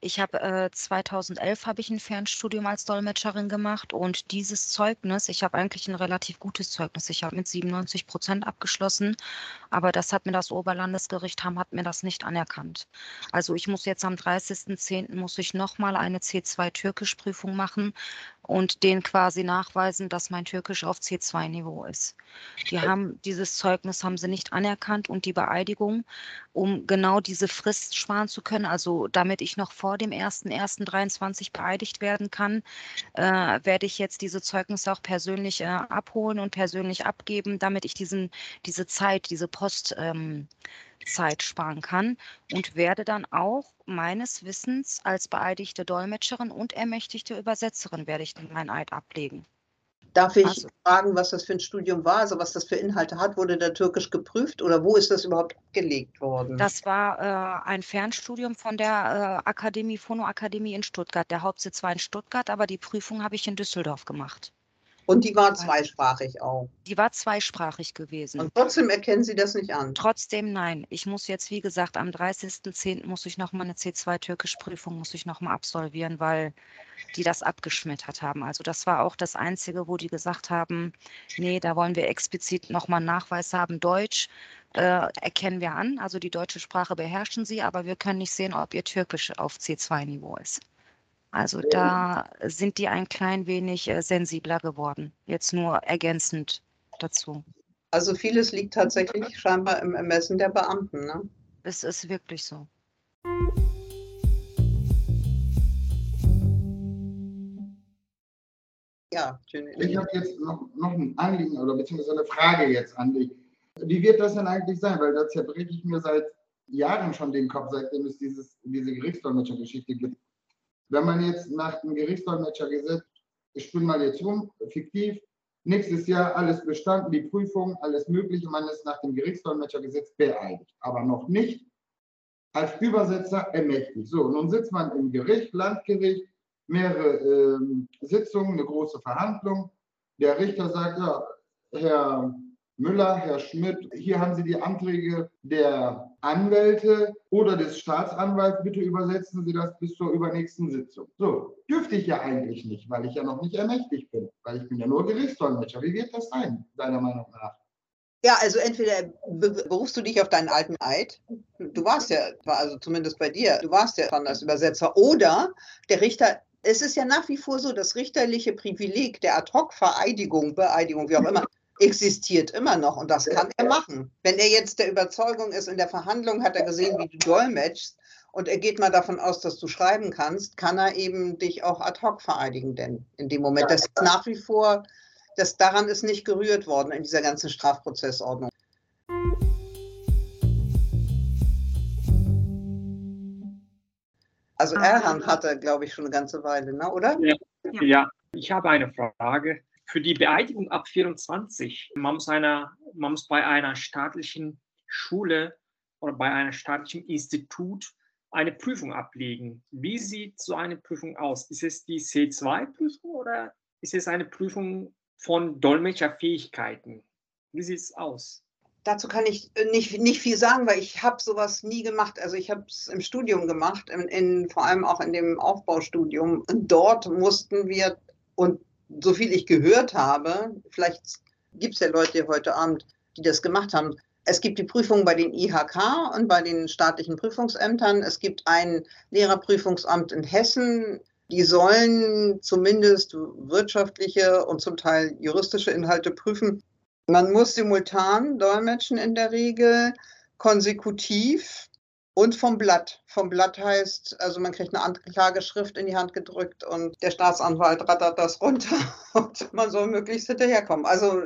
Ich habe äh, 2011 habe ich ein Fernstudium als Dolmetscherin gemacht und dieses Zeugnis, ich habe eigentlich ein relativ gutes Zeugnis. Ich habe mit 97 Prozent abgeschlossen, aber das hat mir das Oberlandesgericht haben hat mir das nicht anerkannt. Also ich muss jetzt am 30.10. muss ich nochmal eine C2 Türkischprüfung machen und denen quasi nachweisen, dass mein Türkisch auf C2-Niveau ist. Die haben dieses Zeugnis haben sie nicht anerkannt und die Beeidigung, um genau diese Frist sparen zu können, also damit ich noch vor dem 1.1.23 beeidigt werden kann, äh, werde ich jetzt diese Zeugnisse auch persönlich äh, abholen und persönlich abgeben, damit ich diesen, diese Zeit, diese Post ähm, sparen kann und werde dann auch meines Wissens als beeidigte Dolmetscherin und ermächtigte Übersetzerin werde ich meinen Eid ablegen. Darf ich also, fragen, was das für ein Studium war, also was das für Inhalte hat? Wurde der Türkisch geprüft oder wo ist das überhaupt gelegt worden? Das war äh, ein Fernstudium von der äh, Akademie, Phonoakademie in Stuttgart. Der Hauptsitz war in Stuttgart, aber die Prüfung habe ich in Düsseldorf gemacht. Und die war zweisprachig auch. Die war zweisprachig gewesen. Und trotzdem erkennen Sie das nicht an? Trotzdem nein. Ich muss jetzt, wie gesagt, am 30.10. muss ich nochmal eine C2-Türkisch-Prüfung muss ich nochmal absolvieren, weil die das abgeschmettert haben. Also das war auch das Einzige, wo die gesagt haben, nee, da wollen wir explizit nochmal einen Nachweis haben. Deutsch äh, erkennen wir an, also die deutsche Sprache beherrschen sie, aber wir können nicht sehen, ob ihr Türkisch auf C2-Niveau ist. Also da sind die ein klein wenig äh, sensibler geworden. Jetzt nur ergänzend dazu. Also vieles liegt tatsächlich scheinbar im Ermessen der Beamten. Ne? Es ist wirklich so. Ja, schön. Ich habe jetzt noch, noch ein Anliegen oder beziehungsweise eine Frage jetzt an dich. Wie wird das denn eigentlich sein? Weil da zerbreche ich mir seit Jahren schon den Kopf, seitdem es dieses, diese Gerichtsdolmetscher-Geschichte gibt. Wenn man jetzt nach dem Gerichtsdolmetschergesetz, ich spinne mal jetzt rum, fiktiv, nächstes Jahr alles bestanden, die Prüfung, alles mögliche, man ist nach dem Gerichtsdolmetschergesetz beeidigt, aber noch nicht als Übersetzer ermächtigt. So, nun sitzt man im Gericht, Landgericht, mehrere äh, Sitzungen, eine große Verhandlung. Der Richter sagt, ja, Herr Müller, Herr Schmidt, hier haben Sie die Anträge der Anwälte oder des Staatsanwalts. Bitte übersetzen Sie das bis zur übernächsten Sitzung. So, dürfte ich ja eigentlich nicht, weil ich ja noch nicht ermächtigt bin, weil ich bin ja nur Gerichtsdolmetscher. Wie wird das sein, deiner Meinung nach? Ja, also entweder berufst du dich auf deinen alten Eid, du warst ja, also zumindest bei dir, du warst ja schon als Übersetzer, oder der Richter es ist ja nach wie vor so, das richterliche Privileg der Ad-Hoc-Vereidigung, Beeidigung, wie auch immer, existiert immer noch und das kann er machen. Wenn er jetzt der Überzeugung ist, in der Verhandlung hat er gesehen, wie du dolmetschst und er geht mal davon aus, dass du schreiben kannst, kann er eben dich auch ad hoc vereidigen, denn in dem Moment, das ist nach wie vor, das daran ist nicht gerührt worden in dieser ganzen Strafprozessordnung. Also Erhan hatte, glaube ich, schon eine ganze Weile, ne? oder? Ja, ja, ich habe eine Frage für die Beeidigung ab 24, man muss, einer, man muss bei einer staatlichen Schule oder bei einem staatlichen Institut eine Prüfung ablegen. Wie sieht so eine Prüfung aus? Ist es die C2-Prüfung oder ist es eine Prüfung von Dolmetscherfähigkeiten? Wie sieht es aus? Dazu kann ich nicht, nicht viel sagen, weil ich habe sowas nie gemacht. Also ich habe es im Studium gemacht, in, in, vor allem auch in dem Aufbaustudium. Dort mussten wir, und so viel ich gehört habe, vielleicht gibt es ja Leute heute Abend, die das gemacht haben. Es gibt die Prüfung bei den IHK und bei den staatlichen Prüfungsämtern. Es gibt ein Lehrerprüfungsamt in Hessen. Die sollen zumindest wirtschaftliche und zum Teil juristische Inhalte prüfen. Man muss simultan dolmetschen in der Regel, konsekutiv und vom Blatt. Vom Blatt heißt, also man kriegt eine Anklageschrift in die Hand gedrückt und der Staatsanwalt rattert das runter und man soll möglichst hinterherkommen. Also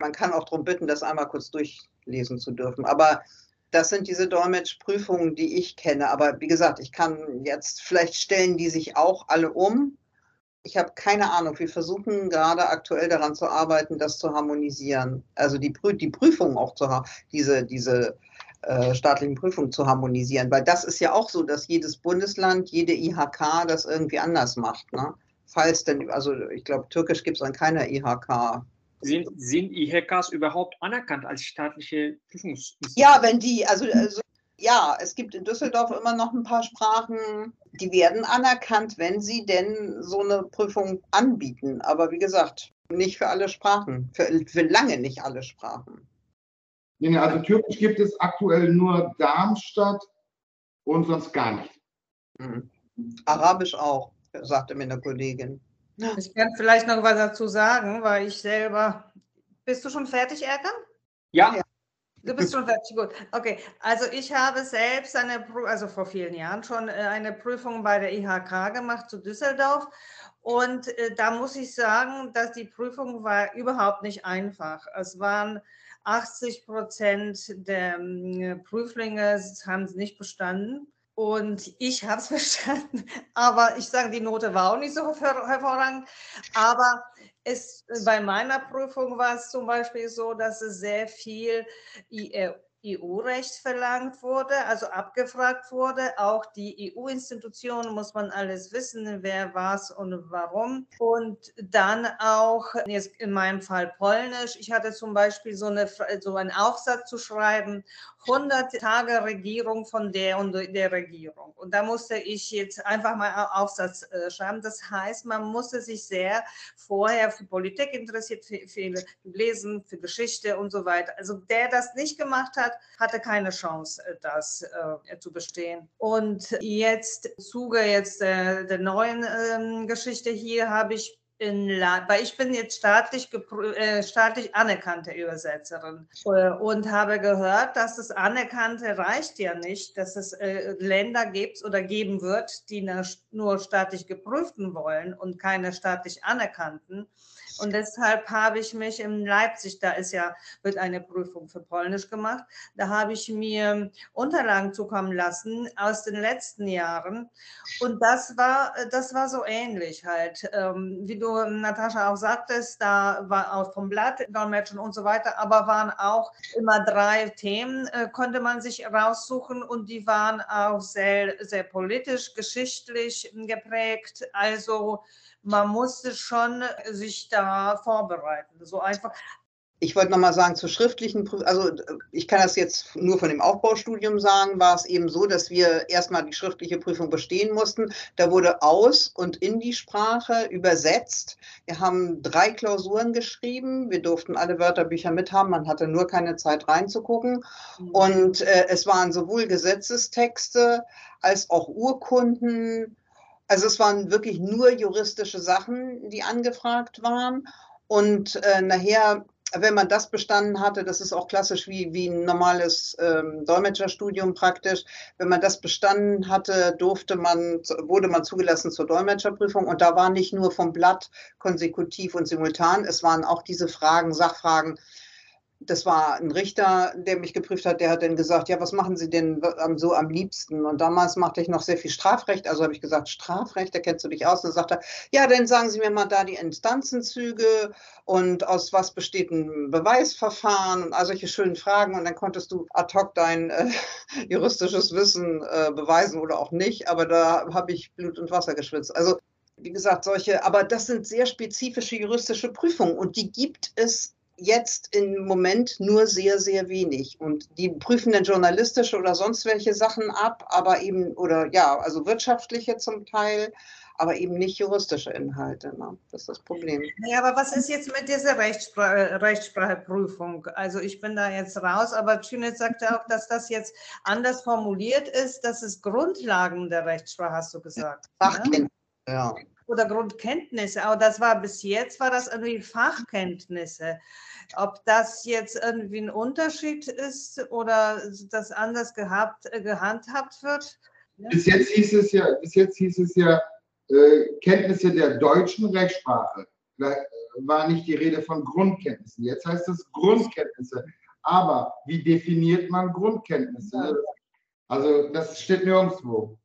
man kann auch darum bitten, das einmal kurz durchlesen zu dürfen. Aber das sind diese Dolmetschprüfungen, die ich kenne. Aber wie gesagt, ich kann jetzt, vielleicht stellen die sich auch alle um. Ich habe keine Ahnung. Wir versuchen gerade aktuell daran zu arbeiten, das zu harmonisieren. Also die, Prü die Prüfungen auch zu haben, diese, diese äh, staatlichen Prüfungen zu harmonisieren. Weil das ist ja auch so, dass jedes Bundesland, jede IHK das irgendwie anders macht. Ne? Falls denn, also ich glaube, Türkisch gibt es an keiner IHK sind, sind IHKs überhaupt anerkannt als staatliche Prüfungsinstitute? Ja, wenn die, also, also ja, es gibt in Düsseldorf immer noch ein paar Sprachen, die werden anerkannt, wenn sie denn so eine Prüfung anbieten. Aber wie gesagt, nicht für alle Sprachen, für, für lange nicht alle Sprachen. Nee, also Türkisch gibt es aktuell nur Darmstadt und sonst gar nicht. Mhm. Arabisch auch, sagte mir eine Kollegin. Ich kann vielleicht noch was dazu sagen, weil ich selber. Bist du schon fertig, Erkan? Ja. ja. Du bist schon fertig, gut. Okay, also ich habe selbst eine, also vor vielen Jahren schon äh, eine Prüfung bei der IHK gemacht zu Düsseldorf. Und äh, da muss ich sagen, dass die Prüfung war überhaupt nicht einfach. Es waren 80 Prozent der äh, Prüflinge haben es nicht bestanden. Und ich habe es verstanden, aber ich sage, die Note war auch nicht so hervorragend. Aber es, bei meiner Prüfung war es zum Beispiel so, dass es sehr viel EU-Recht verlangt wurde, also abgefragt wurde. Auch die EU-Institutionen muss man alles wissen, wer was und warum. Und dann auch, jetzt in meinem Fall Polnisch, ich hatte zum Beispiel so, eine, so einen Aufsatz zu schreiben, 100 Tage Regierung von der und der Regierung. Und da musste ich jetzt einfach mal einen Aufsatz äh, schreiben. Das heißt, man musste sich sehr vorher für Politik interessiert, für, für Lesen, für Geschichte und so weiter. Also der das nicht gemacht hat, hatte keine Chance, äh, das äh, zu bestehen. Und jetzt Zuge jetzt äh, der neuen äh, Geschichte hier habe ich in weil ich bin jetzt staatlich, äh, staatlich anerkannte Übersetzerin äh, und habe gehört, dass das Anerkannte reicht ja nicht, dass es äh, Länder gibt oder geben wird, die nur staatlich geprüften wollen und keine staatlich anerkannten. Und deshalb habe ich mich in Leipzig, da ist ja, wird eine Prüfung für Polnisch gemacht, da habe ich mir Unterlagen zukommen lassen aus den letzten Jahren. Und das war, das war so ähnlich halt. Ähm, wie du, Natascha, auch sagtest, da war auch vom Blatt, Dolmetschen und so weiter, aber waren auch immer drei Themen, äh, konnte man sich raussuchen und die waren auch sehr, sehr politisch, geschichtlich geprägt. Also man musste schon sich da vorbereiten. So einfach. Ich wollte nochmal sagen, zur schriftlichen Prüfung, also ich kann das jetzt nur von dem Aufbaustudium sagen, war es eben so, dass wir erstmal die schriftliche Prüfung bestehen mussten. Da wurde aus und in die Sprache übersetzt. Wir haben drei Klausuren geschrieben. Wir durften alle Wörterbücher mithaben. Man hatte nur keine Zeit reinzugucken. Mhm. Und äh, es waren sowohl Gesetzestexte als auch Urkunden, also es waren wirklich nur juristische Sachen, die angefragt waren. Und äh, nachher, wenn man das bestanden hatte, das ist auch klassisch wie, wie ein normales ähm, Dolmetscherstudium praktisch, wenn man das bestanden hatte, durfte man, wurde man zugelassen zur Dolmetscherprüfung. Und da war nicht nur vom Blatt konsekutiv und simultan, es waren auch diese Fragen, Sachfragen, das war ein Richter, der mich geprüft hat, der hat dann gesagt, ja, was machen Sie denn so am liebsten? Und damals machte ich noch sehr viel Strafrecht, also habe ich gesagt, Strafrecht, da kennst du dich aus. Und dann sagt er, ja, dann sagen Sie mir mal da die Instanzenzüge und aus was besteht ein Beweisverfahren und all solche schönen Fragen. Und dann konntest du ad hoc dein äh, juristisches Wissen äh, beweisen oder auch nicht. Aber da habe ich Blut und Wasser geschwitzt. Also wie gesagt, solche, aber das sind sehr spezifische juristische Prüfungen und die gibt es jetzt im Moment nur sehr, sehr wenig. Und die prüfen dann journalistische oder sonst welche Sachen ab, aber eben, oder ja, also wirtschaftliche zum Teil, aber eben nicht juristische Inhalte. Ne? Das ist das Problem. Ja, aber was ist jetzt mit dieser Rechtssprache, Rechtsspracheprüfung? Also ich bin da jetzt raus, aber Tünitz sagte auch, dass das jetzt anders formuliert ist, dass es Grundlagen der Rechtssprache, hast du gesagt. Fachkenntnis, ne? ja oder Grundkenntnisse, aber das war bis jetzt war das irgendwie Fachkenntnisse. Ob das jetzt irgendwie ein Unterschied ist oder das anders gehabt, äh, gehandhabt wird? Ja? Bis jetzt hieß es ja, bis jetzt hieß es ja äh, Kenntnisse der deutschen Rechtssprache. Da war nicht die Rede von Grundkenntnissen. Jetzt heißt es Grundkenntnisse. Aber wie definiert man Grundkenntnisse? Also das steht nirgendwo.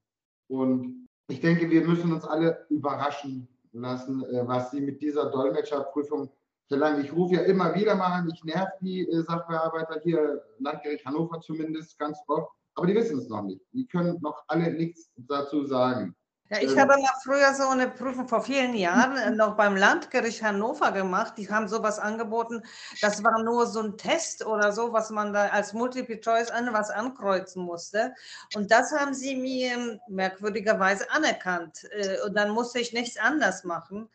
Und ich denke, wir müssen uns alle überraschen lassen, äh, was sie mit dieser Dolmetscherprüfung verlangen. Ich rufe ja immer wieder mal an, ich nerv die äh, Sachbearbeiter hier, Landgericht Hannover zumindest, ganz oft, aber die wissen es noch nicht. Die können noch alle nichts dazu sagen. Ja, ich habe mal früher so eine Prüfung vor vielen Jahren äh, noch beim Landgericht Hannover gemacht. Die haben sowas angeboten. Das war nur so ein Test oder so, was man da als Multiple Choice an was ankreuzen musste. Und das haben sie mir merkwürdigerweise anerkannt. Äh, und dann musste ich nichts anders machen.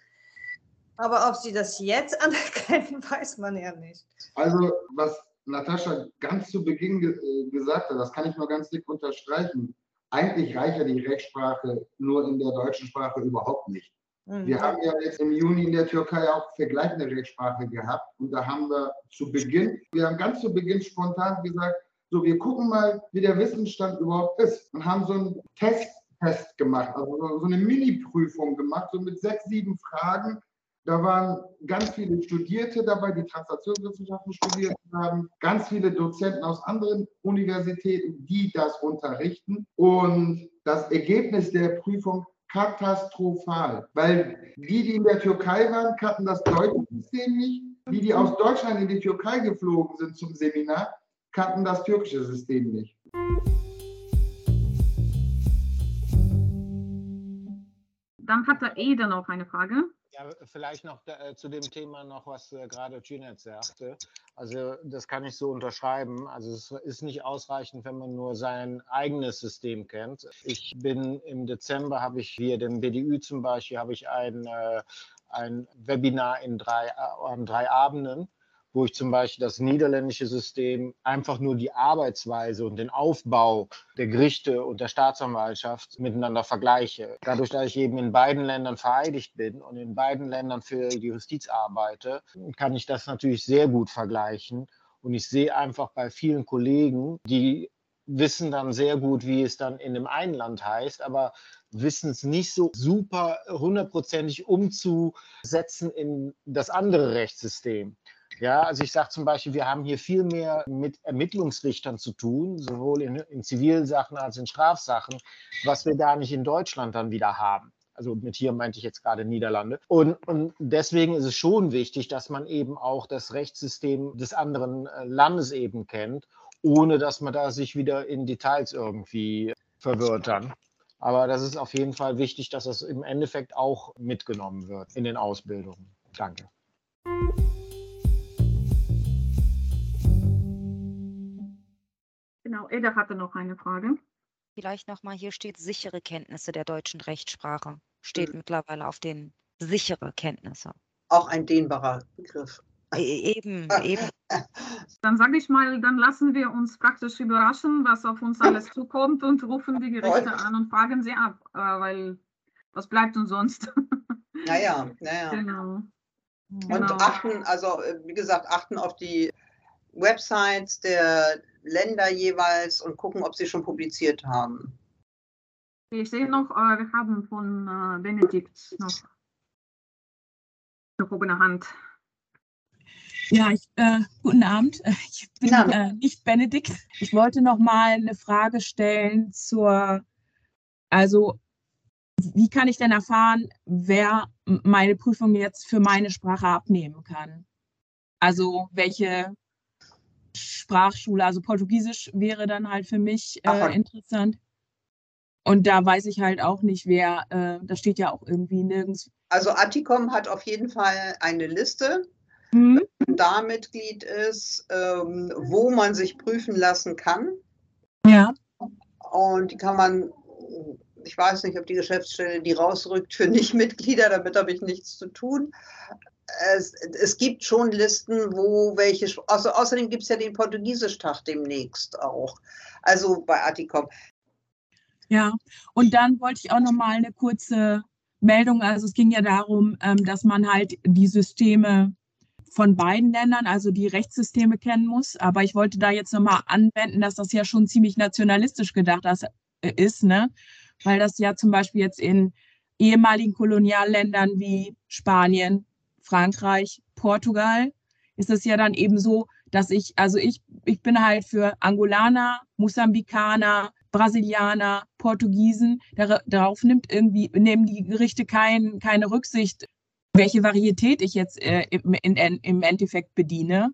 Aber ob sie das jetzt anerkennen, weiß man ja nicht. Also, was Natascha ganz zu Beginn ge äh, gesagt hat, das kann ich nur ganz dick unterstreichen eigentlich reicht ja die Rechtssprache nur in der deutschen Sprache überhaupt nicht. Mhm. Wir haben ja jetzt im Juni in der Türkei auch vergleichende Rechtsprache gehabt und da haben wir zu Beginn, wir haben ganz zu Beginn spontan gesagt, so wir gucken mal, wie der Wissensstand überhaupt ist und haben so einen Test, Test gemacht, also so eine Mini-Prüfung gemacht, so mit sechs, sieben Fragen, da waren ganz viele Studierte dabei, die Transaktionswissenschaften studiert haben, ganz viele Dozenten aus anderen Universitäten, die das unterrichten. Und das Ergebnis der Prüfung katastrophal, weil die, die in der Türkei waren, kannten das deutsche System nicht. Die, die aus Deutschland in die Türkei geflogen sind zum Seminar, kannten das türkische System nicht. Dann hat der Ede noch eine Frage. Ja, vielleicht noch äh, zu dem Thema noch, was äh, gerade Junet sagte. Also das kann ich so unterschreiben. Also es ist nicht ausreichend, wenn man nur sein eigenes System kennt. Ich bin im Dezember, habe ich hier dem BDÜ zum Beispiel, habe ich ein, äh, ein Webinar in drei, äh, an drei Abenden wo ich zum Beispiel das niederländische System einfach nur die Arbeitsweise und den Aufbau der Gerichte und der Staatsanwaltschaft miteinander vergleiche. Dadurch, dass ich eben in beiden Ländern vereidigt bin und in beiden Ländern für die Justiz arbeite, kann ich das natürlich sehr gut vergleichen. Und ich sehe einfach bei vielen Kollegen, die wissen dann sehr gut, wie es dann in dem einen Land heißt, aber wissen es nicht so super hundertprozentig umzusetzen in das andere Rechtssystem. Ja, also ich sage zum Beispiel, wir haben hier viel mehr mit Ermittlungsrichtern zu tun, sowohl in, in Zivilsachen als in Strafsachen, was wir da nicht in Deutschland dann wieder haben. Also mit hier meinte ich jetzt gerade Niederlande. Und, und deswegen ist es schon wichtig, dass man eben auch das Rechtssystem des anderen äh, Landes eben kennt, ohne dass man da sich wieder in Details irgendwie verwirrt dann. Aber das ist auf jeden Fall wichtig, dass das im Endeffekt auch mitgenommen wird in den Ausbildungen. Danke. Genau, Eda hatte noch eine Frage. Vielleicht nochmal, hier steht sichere Kenntnisse der deutschen Rechtssprache. Steht mhm. mittlerweile auf den sichere Kenntnisse. Auch ein dehnbarer Begriff. E, e eben, eben. Dann sage ich mal, dann lassen wir uns praktisch überraschen, was auf uns alles zukommt und rufen die Gerichte an und fragen sie ab, äh, weil was bleibt uns sonst? Naja, naja. Genau. Und genau. achten, also äh, wie gesagt, achten auf die Websites der Länder jeweils und gucken, ob sie schon publiziert haben. Ich sehe noch, äh, wir haben von äh, Benedikt noch eine gehobene Hand. Ja, ich, äh, guten Abend. Ich bin äh, nicht Benedikt. Ich wollte noch mal eine Frage stellen zur, also wie kann ich denn erfahren, wer meine Prüfung jetzt für meine Sprache abnehmen kann? Also welche Sprachschule, also Portugiesisch wäre dann halt für mich äh, interessant. Und da weiß ich halt auch nicht, wer, äh, da steht ja auch irgendwie nirgends. Also Atticom hat auf jeden Fall eine Liste, mhm. da Mitglied ist, ähm, wo man sich prüfen lassen kann. Ja. Und die kann man, ich weiß nicht, ob die Geschäftsstelle die rausrückt für Nichtmitglieder, damit habe ich nichts zu tun es, es, gibt schon Listen, wo welche, also außerdem gibt es ja den Portugiesisch-Tag demnächst auch, also bei Atticom. Ja, und dann wollte ich auch noch mal eine kurze Meldung, also es ging ja darum, ähm, dass man halt die Systeme von beiden Ländern, also die Rechtssysteme kennen muss, aber ich wollte da jetzt noch mal anwenden, dass das ja schon ziemlich nationalistisch gedacht äh, ist, ne? weil das ja zum Beispiel jetzt in ehemaligen Kolonialländern wie Spanien, Frankreich, Portugal ist es ja dann eben so, dass ich, also ich, ich bin halt für Angolaner, Mosambikaner, Brasilianer, Portugiesen, dar, darauf nimmt irgendwie, nehmen die Gerichte kein, keine Rücksicht, welche Varietät ich jetzt äh, im, in, im Endeffekt bediene.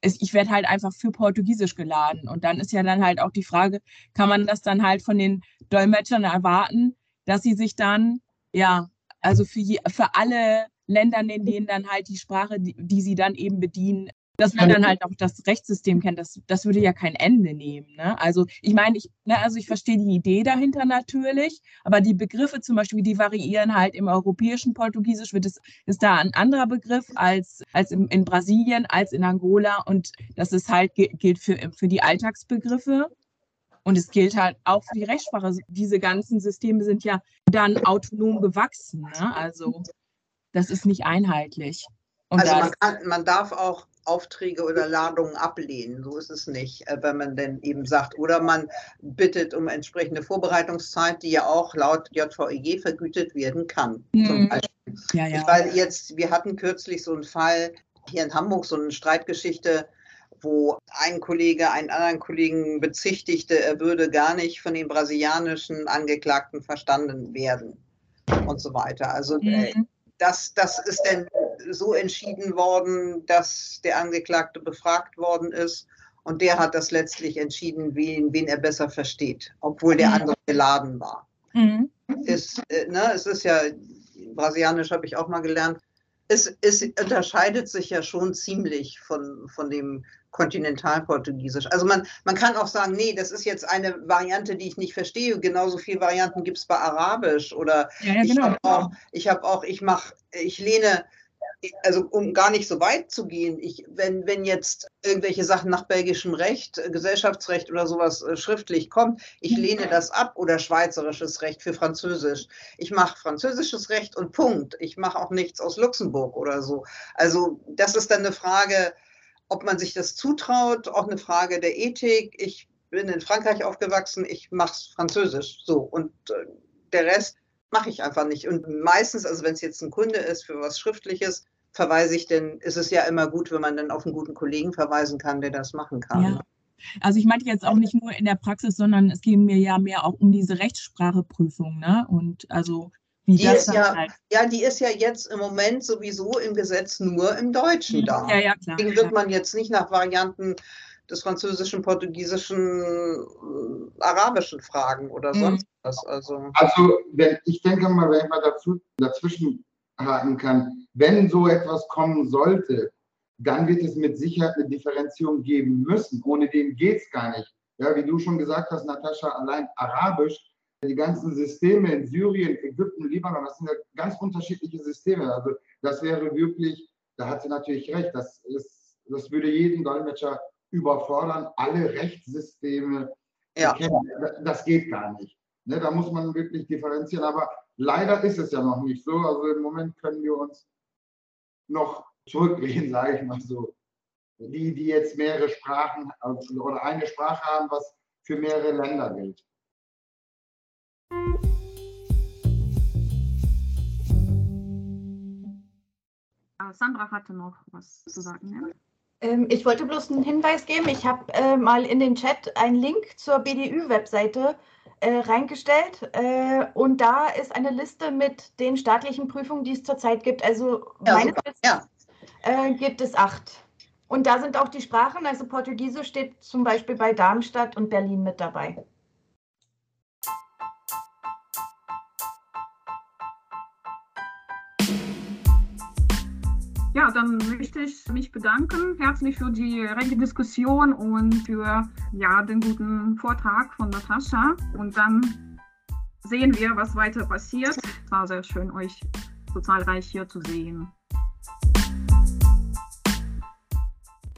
Es, ich werde halt einfach für Portugiesisch geladen. Und dann ist ja dann halt auch die Frage, kann man das dann halt von den Dolmetschern erwarten, dass sie sich dann, ja, also für, für alle Länder, in denen dann halt die Sprache, die, die sie dann eben bedienen, dass man dann halt auch das Rechtssystem kennt, das, das würde ja kein Ende nehmen. Ne? Also ich meine, ich, ne, also ich verstehe die Idee dahinter natürlich, aber die Begriffe zum Beispiel, die variieren halt im europäischen Portugiesisch, wird es, ist da ein anderer Begriff als, als in, in Brasilien, als in Angola und das ist halt, gilt für, für die Alltagsbegriffe. Und es gilt halt auch für die Rechtssprache. Diese ganzen Systeme sind ja dann autonom gewachsen. Ne? Also das ist nicht einheitlich. Und also man, kann, man darf auch Aufträge oder Ladungen ablehnen. So ist es nicht, äh, wenn man denn eben sagt. Oder man bittet um entsprechende Vorbereitungszeit, die ja auch laut JVEG vergütet werden kann. Beispiel. Ja, ja. Weil jetzt, wir hatten kürzlich so einen Fall hier in Hamburg, so eine Streitgeschichte, wo ein Kollege einen anderen Kollegen bezichtigte, er würde gar nicht von den brasilianischen Angeklagten verstanden werden und so weiter. Also äh, mhm. Das, das ist dann so entschieden worden, dass der Angeklagte befragt worden ist. Und der hat das letztlich entschieden, wen, wen er besser versteht, obwohl der mhm. andere geladen war. Mhm. Ist, äh, ne, es ist ja, brasilianisch habe ich auch mal gelernt, es, es, unterscheidet sich ja schon ziemlich von, von dem Kontinentalportugiesisch. Also man, man kann auch sagen, nee, das ist jetzt eine Variante, die ich nicht verstehe. Genauso viele Varianten gibt es bei Arabisch. Oder ja, ja, genau. ich habe auch, ich habe auch, ich mache, ich lehne also um gar nicht so weit zu gehen, ich, wenn, wenn jetzt irgendwelche Sachen nach belgischem Recht, äh, Gesellschaftsrecht oder sowas äh, schriftlich kommt, ich lehne das ab oder schweizerisches Recht für Französisch. Ich mache französisches Recht und Punkt. Ich mache auch nichts aus Luxemburg oder so. Also das ist dann eine Frage, ob man sich das zutraut, auch eine Frage der Ethik. Ich bin in Frankreich aufgewachsen, ich mache es französisch. So und äh, der Rest mache ich einfach nicht. Und meistens, also wenn es jetzt ein Kunde ist für was Schriftliches, verweise ich denn, ist es ja immer gut, wenn man dann auf einen guten Kollegen verweisen kann, der das machen kann. Ja. Also ich meinte jetzt auch nicht nur in der Praxis, sondern es ging mir ja mehr auch um diese Rechtsspracheprüfung, ne? Und also wie die das ist ja, ja, die ist ja jetzt im Moment sowieso im Gesetz nur im Deutschen mhm. da. Ja, ja, klar. Deswegen wird man jetzt nicht nach Varianten des Französischen, Portugiesischen, äh, Arabischen fragen oder mhm. sonst was. Also, also wenn, ich denke mal, wenn man dazu, dazwischen haken kann. Wenn so etwas kommen sollte, dann wird es mit Sicherheit eine Differenzierung geben müssen. Ohne den geht es gar nicht. Ja, wie du schon gesagt hast, Natascha, allein Arabisch, die ganzen Systeme in Syrien, Ägypten, Libanon, das sind ja ganz unterschiedliche Systeme. Also das wäre wirklich, da hat sie natürlich recht, das, ist, das würde jeden Dolmetscher überfordern, alle Rechtssysteme ja. kennen. Das geht gar nicht. Ne, da muss man wirklich differenzieren. Aber Leider ist es ja noch nicht so. Also im Moment können wir uns noch zurücklehnen, sage ich mal so. Die, die jetzt mehrere Sprachen oder eine Sprache haben, was für mehrere Länder gilt. Sandra hatte noch was zu sagen. Ja? Ähm, ich wollte bloß einen Hinweis geben. Ich habe äh, mal in den Chat einen Link zur BDÜ-Webseite äh, reingestellt äh, und da ist eine Liste mit den staatlichen Prüfungen, die es zurzeit gibt. Also ja, meines Wissens ja. äh, gibt es acht. Und da sind auch die Sprachen, also Portugiesisch steht zum Beispiel bei Darmstadt und Berlin mit dabei. Ja, dann möchte ich mich bedanken herzlich für die rege Diskussion und für ja, den guten Vortrag von Natascha. Und dann sehen wir, was weiter passiert. Es war sehr schön, euch so zahlreich hier zu sehen.